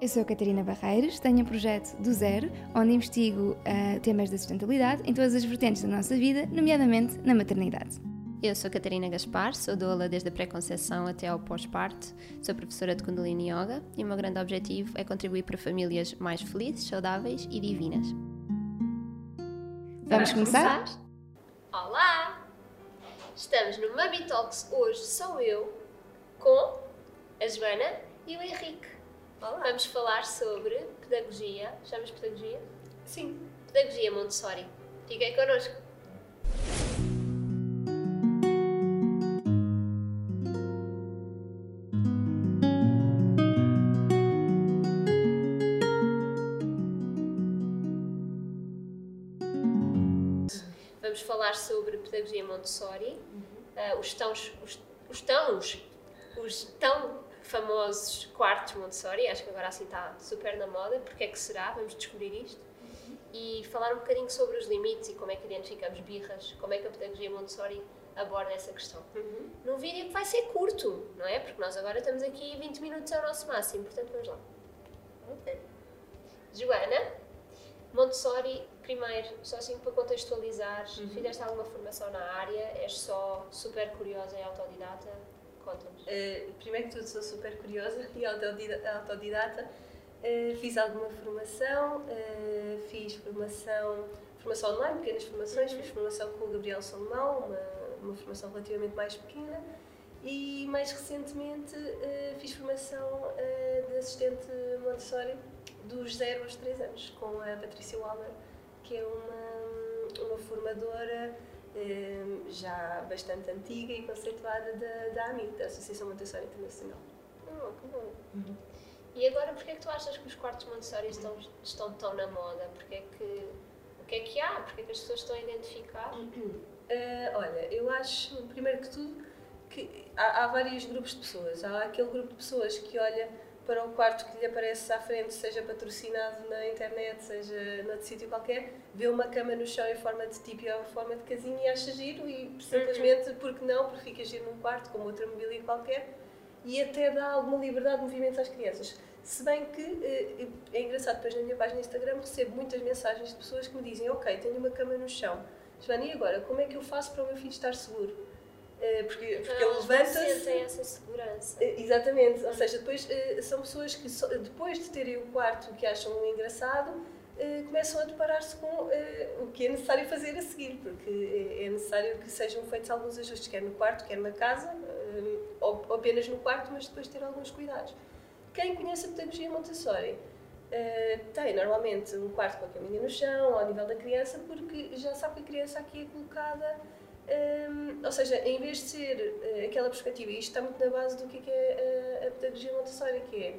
Eu sou a Catarina Barreiros, tenho um projeto do zero, onde investigo uh, temas da sustentabilidade em todas as vertentes da nossa vida, nomeadamente na maternidade. Eu sou Catarina Gaspar, sou doula desde a pré-conceição até ao pós-parto, sou professora de Kundalini Yoga e o meu grande objetivo é contribuir para famílias mais felizes, saudáveis e divinas. Vamos, Vamos começar? começar? Olá! Estamos no Mami Talks, hoje sou eu, com a Joana e o Henrique. Olá. Vamos falar sobre pedagogia. Chamas pedagogia? Sim. Pedagogia Montessori. Fiquem connosco. Vamos falar sobre pedagogia Montessori, uhum. uh, os tão os, os tão os tão famosos quartos Montessori, acho que agora assim está super na moda, porque é que será? Vamos descobrir isto. Uhum. E falar um bocadinho sobre os limites e como é que identificamos birras, como é que a pedagogia Montessori aborda essa questão. Uhum. Num vídeo que vai ser curto, não é? Porque nós agora estamos aqui 20 minutos ao nosso máximo, portanto vamos lá. Ok. Joana, Montessori, primeiro, só assim para contextualizar, uhum. fizeste alguma formação na área, és só super curiosa e autodidata? Conta-nos. Uh, primeiro que tudo, sou super curiosa e autodidata. Uh, fiz alguma formação, uh, fiz formação, formação online, pequenas formações, uhum. fiz formação com o Gabriel Salomão, uma, uma formação relativamente mais pequena e mais recentemente fiz formação de assistente Montessori dos 0 aos 3 anos com a Patrícia Waller, que é uma, uma formadora já bastante antiga e conceituada da, da AMI, da Associação Montessori Internacional. Oh, que bom. Uhum. E agora, porquê é que tu achas que os quartos Montessori estão, estão tão na moda? Porquê é que, o que é que há? Porquê é que as pessoas estão a identificar? Uh, olha, eu acho, primeiro que tudo, que há, há vários grupos de pessoas. Há aquele grupo de pessoas que olha para o quarto que lhe aparece à frente, seja patrocinado na internet, seja noutro sítio qualquer, vê uma cama no chão em forma de tipo ou forma de casinha e acha giro e simplesmente, uhum. porque não, porque fica giro num quarto como outra mobília qualquer e até dá alguma liberdade de movimento às crianças. Se bem que eh, é engraçado, depois na minha página Instagram recebo muitas mensagens de pessoas que me dizem ok, tenho uma cama no chão, Joana, e agora, como é que eu faço para o meu filho estar seguro? Eh, porque, porque ele levanta-se. Eh, exatamente, ou seja, depois eh, são pessoas que depois de terem o quarto que acham engraçado, começam a deparar-se com o que é necessário fazer a seguir, porque é necessário que sejam feitos alguns ajustes, quer no quarto, quer na casa, ou apenas no quarto, mas depois ter alguns cuidados. Quem conhece a pedagogia Montessori tem normalmente um quarto com a caminha no chão, ao nível da criança, porque já sabe que a criança aqui é colocada um, ou seja, em vez de ser uh, aquela perspectiva, e isto está muito na base do que é, que é uh, a pedagogia Montessori, que é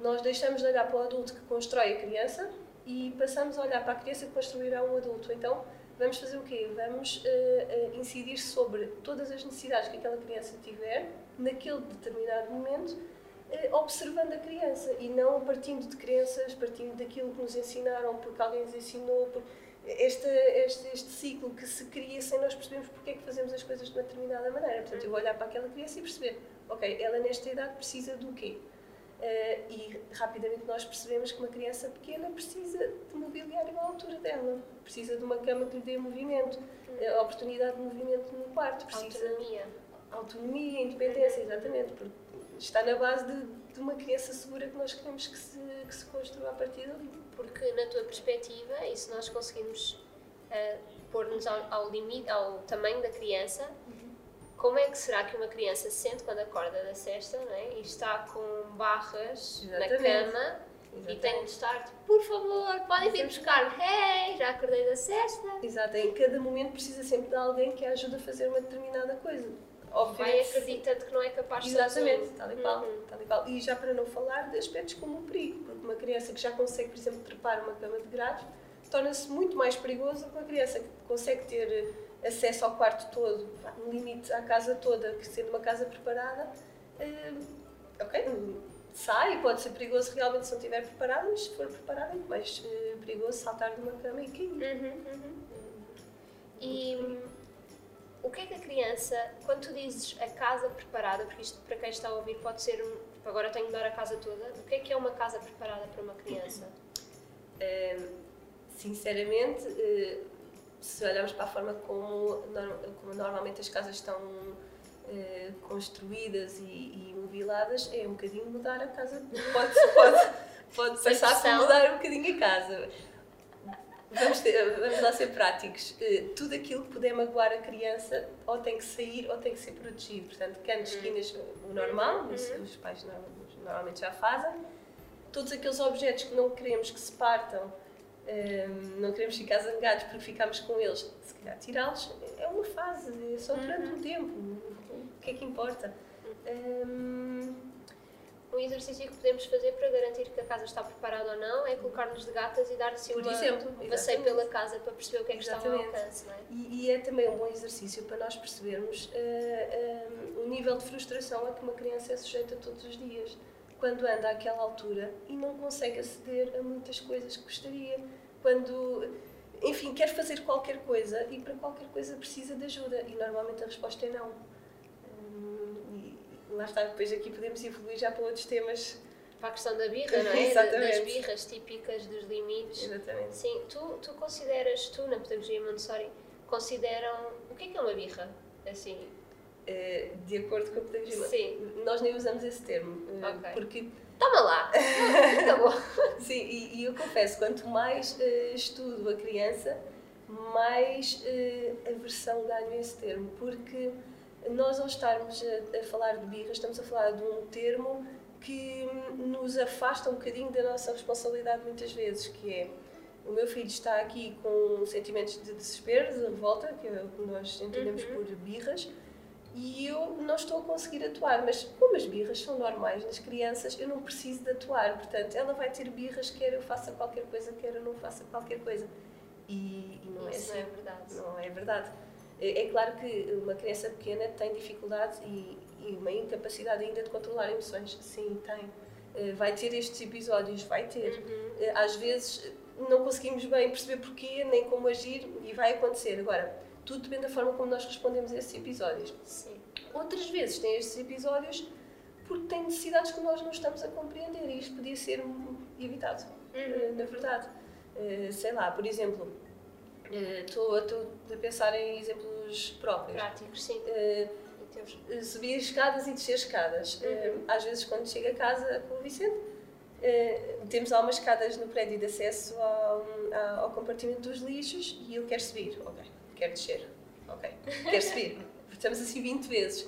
nós deixamos de olhar para o adulto que constrói a criança e passamos a olhar para a criança que construirá um adulto. Então, vamos fazer o quê? Vamos uh, incidir sobre todas as necessidades que aquela criança tiver naquele determinado momento, observando a criança e não partindo de crenças, partindo daquilo que nos ensinaram, porque alguém nos ensinou. Porque este, este, este ciclo que se cria sem nós percebermos porque é que fazemos as coisas de uma determinada maneira. Portanto, eu vou olhar para aquela criança e perceber, ok, ela nesta idade precisa do quê? Uh, e rapidamente nós percebemos que uma criança pequena precisa de mobiliário à altura dela, precisa de uma cama que lhe dê movimento, uh, oportunidade de movimento no quarto, precisa autonomia, autonomia, independência, exatamente, porque está na base de, de uma criança segura que nós queremos que se, que se construa a partir dali porque na tua perspectiva, e se nós conseguirmos uh, pôr-nos ao, ao, limite, ao tamanho da criança, uhum. como é que será que uma criança se sente quando acorda da cesta não é? e está com barras Exatamente. na cama Exatamente. e tem de estar, tipo, por favor, podem vir buscar, hey, já acordei da cesta. Exato, em cada momento precisa sempre de alguém que a ajude a fazer uma determinada coisa. Vai acreditando que não é capaz de Exatamente, tal e, qual, uhum. tal e qual. E já para não falar de aspectos como o perigo, porque uma criança que já consegue, por exemplo, trepar uma cama de grades, torna-se muito mais perigoso com a criança que consegue ter acesso ao quarto todo, no limite à casa toda, que sendo uma casa preparada, uh, ok, sai, pode ser perigoso realmente se não estiver preparado, mas se for preparado é mais uh, perigoso saltar de uma cama e cair. Uhum, uhum. E o que é que a criança, quando tu dizes a casa preparada, porque isto para quem está a ouvir pode ser um, agora tenho de dar a casa toda, o que é que é uma casa preparada para uma criança? Uh, sinceramente, uh, se olharmos para a forma como, como normalmente as casas estão uh, construídas e, e mobiladas, é um bocadinho mudar a casa. Pode, pode, pode passar por mudar um bocadinho a casa. Vamos, ter, vamos lá ser práticos. Uh, tudo aquilo que puder magoar a criança ou tem que sair ou tem que ser protegido. Portanto, cantos, uhum. esquinas, o normal, uhum. os, os pais normalmente já fazem. Todos aqueles objetos que não queremos que se partam um, não queremos ficar zangados porque ficamos com eles. Se calhar tirá-los é uma fase, é só durante uhum. um tempo. O que é que importa? Um, um exercício que podemos fazer para garantir que a casa está preparada ou não é colocar-nos de gatas e dar assim uma, exemplo, um passeio pela casa para perceber o que é que exatamente. está ao alcance. Não é? E, e, é também um bom exercício para nós percebermos uh, uh, o nível de frustração a que uma criança é sujeita todos os dias quando anda àquela altura e não consegue aceder a muitas coisas que gostaria. Quando, enfim, quer fazer qualquer coisa e para qualquer coisa precisa de ajuda e normalmente a resposta é não. Lá está, depois aqui podemos evoluir já para outros temas. Para a questão da birra, não é? Exatamente. Das birras típicas, dos limites. Exatamente. Sim, tu, tu consideras, tu na pedagogia Montessori, consideram. O que é que é uma birra? Assim, eh, de acordo com a pedagogia. Sim. Nós nem usamos esse termo. Eh, okay. Porque. Toma lá! Acabou! Sim, e, e, eu confesso, quanto mais uh, estudo a criança, mais uh, aversão ganho esse termo. Porque nós, ao estarmos a, a, falar de birra, estamos a falar de um termo que nos afasta um bocadinho da nossa responsabilidade, muitas vezes, que é. O meu filho está aqui com sentimentos de desespero, de revolta, que é o que nós entendemos uhum. por birras, e eu não estou a conseguir atuar, mas como as birras são normais nas crianças, eu não preciso de atuar. Portanto, ela vai ter birras, quer eu faça qualquer coisa, quer eu não faça qualquer coisa. E, e não é Isso é assim. não é verdade. Não é verdade. É, é claro que uma criança pequena tem dificuldade e, e uma incapacidade ainda de controlar emoções. Sim, tem. Eh, vai ter estes episódios, vai ter. Uhum. Eh, às vezes não conseguimos bem perceber porquê, nem como agir, e vai acontecer. Agora, tudo depende da forma como nós respondemos a esses episódios. Sim. Outras vezes tem estes episódios porque têm necessidades que nós não estamos a compreender e isto podia ser evitado, uhum. na verdade. Sei lá, por exemplo, estou a pensar em exemplos próprios. Práticos, sim. Uh, subir escadas e descer escadas. Uhum. às vezes, quando chego a casa com o Vicente, temos algumas escadas no prédio de acesso ao, ao compartimento dos lixos e eu quero subir. Ok quer descer. Ok, quer subir. Estamos assim 20 vezes.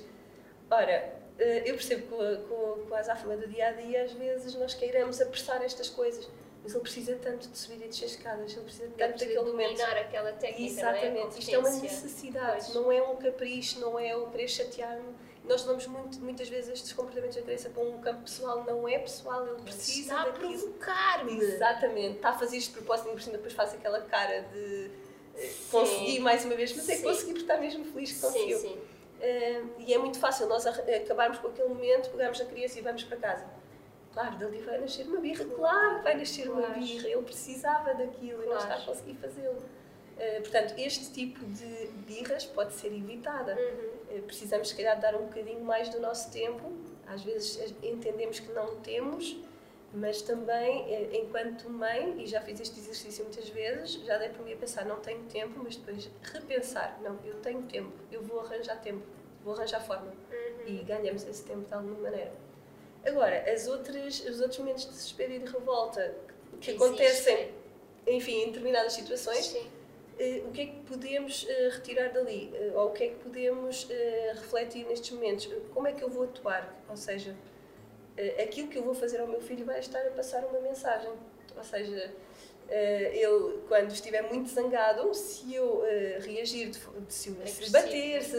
Ora, eh, eu percebo que com, com a azáfama do dia a dia, às vezes nós queiramos apressar estas coisas, mas ele precisa tanto de subir e descer escadas, ele precisa tanto daquele momento. aquela técnica, Exatamente, não é? isto é uma necessidade, pois. não é um capricho, não é o querer chatear-me. Nós levamos muito, muitas vezes estes comportamentos da criança para um campo pessoal, não é pessoal, ele precisa está daquilo. Está a provocar-me! Exatamente, está a fazer isto de propósito e por cima depois faz aquela cara de consegui mais uma vez, mas é que consegui porque está mesmo feliz que conseguiu. Sim, sim. Uh, e é muito fácil nós acabarmos com aquele momento, pegarmos a criança e vamos para casa. Claro, dali vai nascer uma birra, claro que vai nascer claro. uma birra, ele precisava daquilo claro. e não está a conseguir fazê-lo. Uh, portanto, este tipo de birras pode ser evitada. Uhum. Uh, precisamos, se calhar, dar um bocadinho mais do nosso tempo. Às vezes entendemos que não temos, mas também, eh, enquanto mãe, e já fiz este exercício muitas vezes, já dei para mim a pensar, não tenho tempo, mas depois repensar, não, eu tenho tempo, eu vou arranjar tempo, vou arranjar forma. Uhum. E ganhamos esse tempo de alguma maneira. Agora, as outras, os outros momentos de desespero e de revolta que, acontecem, enfim, em determinadas situações, uh, o que é que podemos uh, retirar dali? Uh, ou o que é que podemos refletir nestes momentos? Como é que eu vou atuar? Ou seja, aquilo que eu vou fazer ao meu filho vai estar a passar uma mensagem. Ou seja, ele, quando estiver muito zangado, se eu reagir, de, se, se bater, se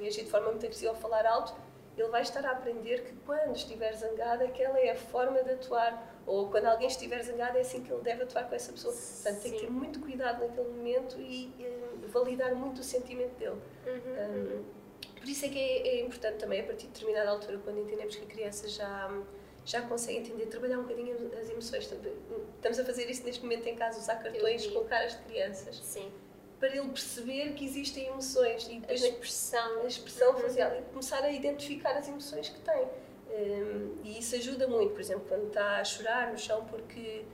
reagir de forma muito agressiva ou falar alto, ele vai estar a aprender que quando estiver zangado, aquela é a forma de atuar. Ou quando alguém estiver zangado, é assim que ele deve atuar com essa pessoa. Portanto, tem que ter muito cuidado naquele momento e uh, validar muito o sentimento dele. Uhum, um, por isso é que é, é, importante também, a partir de determinada altura, quando entendemos que a criança já, já consegue entender, trabalhar um bocadinho as emoções. Estamos a fazer isso neste momento em casa, usar cartões com caras de crianças. Sim para ele perceber que existem emoções e depois a expressão, a expressão uhum. facial e começar a identificar as emoções que tem. Um, e isso ajuda muito, por exemplo, quando está a chorar no chão porque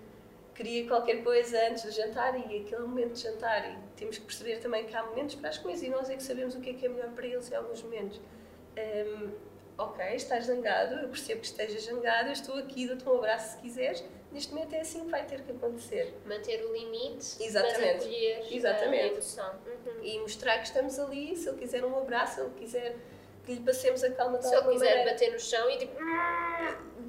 queria qualquer coisa antes do jantar e aquele momento de jantar. E temos que perceber também que há momentos para as coisas e nós é que sabemos o que é que é melhor para eles em alguns momentos. Um, ok, estás zangado, eu percebo que estejas zangado, eu estou aqui, dou-te um abraço se quiseres. Neste momento é assim que vai ter que acontecer. Manter o limite, Exatamente. mas Exatamente. a emoção. Uhum. E mostrar que estamos ali, se ele quiser um abraço, se ele quiser que lhe passemos a calma de Se ele quiser maneira. bater no chão e tipo...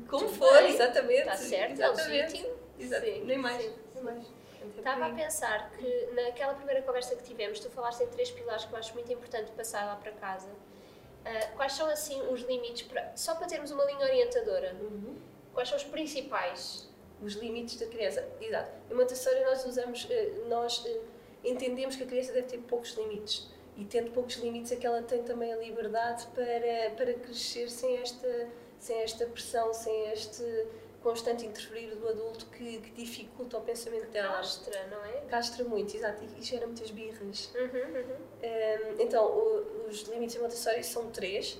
Como for, bem. exatamente. Está certo, exatamente. é legítimo. Exatamente. Nem mais. Sim. Nem mais. Estava a pensar que naquela primeira conversa que tivemos, tu falaste em três pilares que eu acho muito importante passar lá para casa. Uh, quais são assim os limites, para, só para termos uma linha orientadora? Uhum. Quais são os principais? Os limites da criança, exato. Em Montessori nós usamos, eh, nós eh, entendemos que a criança deve ter poucos limites e tendo poucos limites é que ela tem também a liberdade para, para crescer sem esta, sem esta pressão, sem este constante interferir do adulto que, que dificulta o pensamento dela. Castra, não é? Castra muito, exato, e, gera muitas birras. Uhum, uhum. Um, então, o, os limites Montessori são três,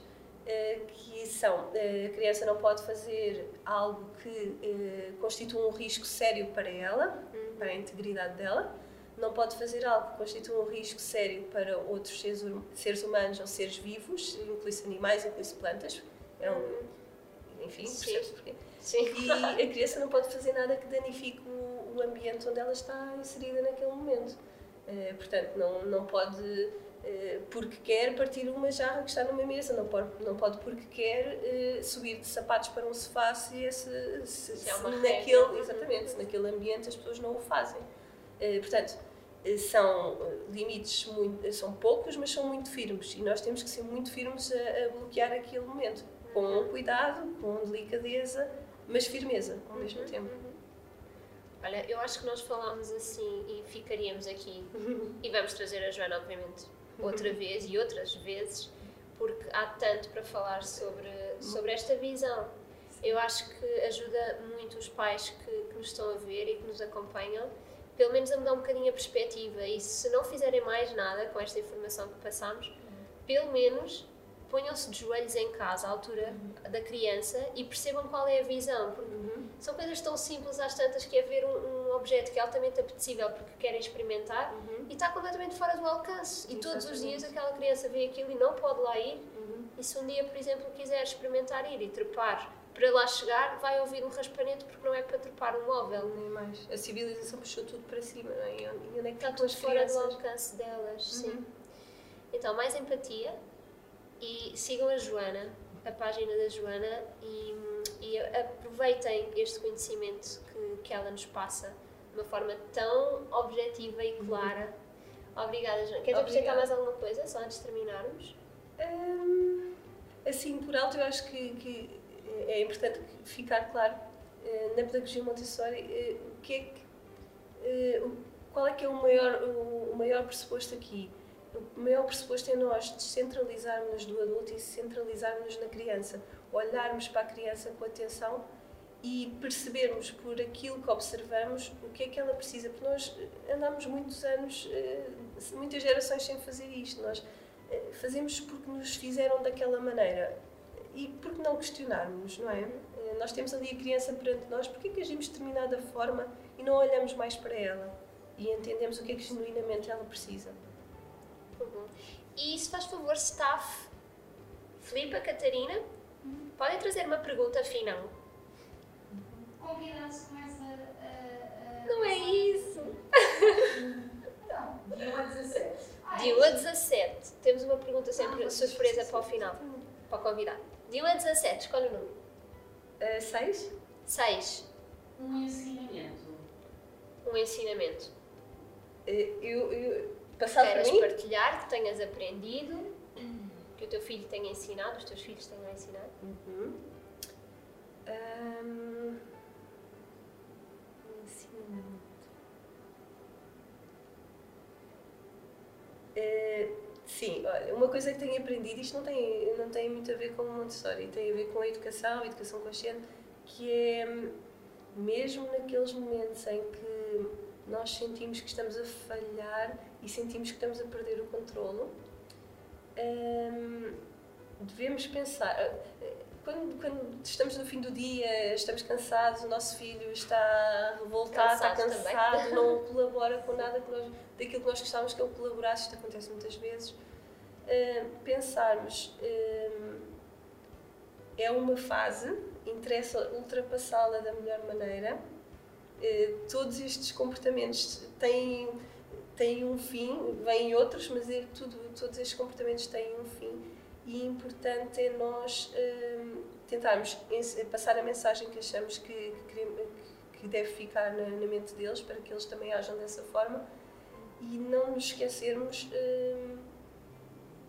que são, uh, a criança não pode fazer algo que uh, constitua um risco sério para ela, uhum. para a integridade dela, não pode fazer algo que constitua um risco sério para outros seres, hum, seres humanos ou seres vivos, inclui-se animais, inclui-se plantas, é um, uhum. enfim, porquê? Sim. E a criança não pode fazer nada que danifique o, o ambiente onde ela está inserida naquele momento. Portanto, não, não pode, porque quer, partir uma jarra que está numa mesa, não pode, não pode porque quer, uh, subir de sapatos para um sofá se, esse, se, se, é se naquele, exatamente, se naquele ambiente as pessoas não o fazem. portanto, são limites muito, são poucos, mas são muito firmes e nós temos que ser muito firmes a, a bloquear aquele momento, com cuidado, com delicadeza, mas firmeza ao mesmo uhum, tempo. Uhum. Olha, eu acho que nós falámos assim e ficaríamos aqui e vamos trazer a Joana, obviamente, outra vez e outras vezes, porque há tanto para falar sobre, sobre esta visão. Eu acho que ajuda muito os pais que, que nos estão a ver e que nos acompanham, pelo menos a mudar um bocadinho a perspectiva. E se não fizerem mais nada com esta informação que passamos, pelo menos ponham-se de joelhos em casa, à altura uhum. da criança, e percebam qual é a visão. Porque uhum. são coisas tão simples às tantas que é ver um, um objeto que é altamente apetecível porque querem experimentar uhum. E está completamente fora do alcance. E Exatamente. todos os dias aquela criança vê aquilo e não pode lá ir. Uhum. E se um dia, por exemplo, quiser experimentar ir e trepar para lá chegar, vai ouvir um raspanete porque não é para trepar um móvel. Nem mais. A civilização puxou tudo para cima, não é? E onde é que está tudo fora do alcance delas, sim. Uhum. Então, mais empatia, e sigam a Joana, a página da Joana, e, e aproveitem este conhecimento que, que ela nos passa de uma forma tão objetiva e clara. Uhum. Obrigada, Joana. Queres acrescentar mais alguma coisa, só antes de terminarmos? Hum, assim, por alto, eu acho que, que é importante ficar claro uh, na pedagogia Montessori uh, o que é que, uh, qual é que é o maior, o, o maior pressuposto aqui o maior pressuposto é nós descentralizarmos do adulto e centralizarmos na criança, olharmos para a criança com atenção e percebermos por aquilo que observamos o que é que ela precisa, porque nós andamos muitos anos, eh, muitas gerações sem fazer isto, nós eh, fazemos porque nos fizeram daquela maneira e porque não questionarmos, não é? Eh, nós temos ali a criança perante nós, porque é que agimos de determinada forma e não olhamos mais para ela e entendemos o que é que genuinamente ela precisa. E se faz favor, staff, Filipa, Catarina, podem trazer uma pergunta final. Convidado-se começa a, a, Não é isso! Então, dia 17. Dia 17. Temos uma pergunta sempre ah, surpresa para o final, para o convidado. Dia 17, escolhe o número. 6? Uh, 6. Um ensinamento. Um ensinamento. Uh, eu, eu Passado Queres partilhar que tenhas aprendido, que teu filho tenha ensinado, os teus filhos tenham ensinado? Uhum. Um, ensinamento. Sim, olha, uma coisa que tenho aprendido, isto não tem, não tem muito a ver com Montessori, tem a ver com a educação, a educação consciente, que é mesmo naqueles momentos em que nós sentimos que estamos a falhar e sentimos que estamos a perder o controlo, um, devemos pensar. Quando, quando, estamos no fim do dia, estamos cansados, o nosso filho está revoltado, cansado está cansado, também. não colabora com nada que nós, daquilo que nós gostávamos que ele colaborasse, isto acontece muitas vezes. Uh, pensarmos, uh, é uma fase, interessa ultrapassá-la da melhor maneira. Uh, todos estes comportamentos têm, têm um fim, vêm outros, mas é tudo, todos estes comportamentos têm um fim e importante é nós tentarmos passar a mensagem que achamos que, que, que deve ficar na, na, mente deles para que eles também ajam dessa forma e não nos esquecermos um,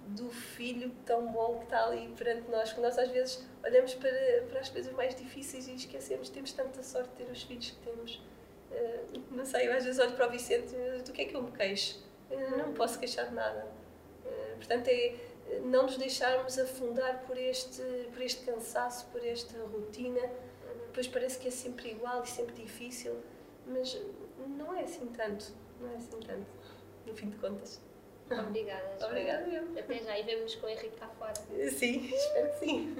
do filho tão bom que está ali perante nós, que nós às vezes olhamos para, para as coisas mais difíceis e esquecemos, temos tanta sorte de ter os filhos que temos. Uh, não sei, eu às vezes olho para o Vicente do que é que eu me queixo? Eu não posso queixar de nada. Uh, portanto, é não nos deixarmos afundar por este, por este cansaço, por esta rotina. Depois parece que é sempre igual e sempre difícil, mas não é assim tanto. Não é assim tanto, no fim de contas. Obrigada. Obrigada eu. Até já e vemos com o Henrique cá fora. Sim, espero que sim.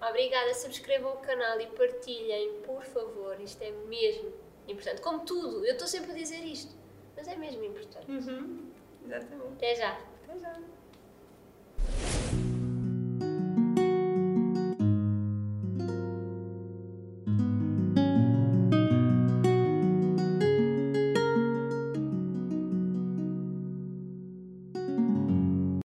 Obrigada. Subscrevam o canal e partilhem, por favor. Isto é mesmo importante. Como tudo, eu estou sempre a dizer isto, mas é mesmo importante. Uhum. Exatamente. Até já. Até já.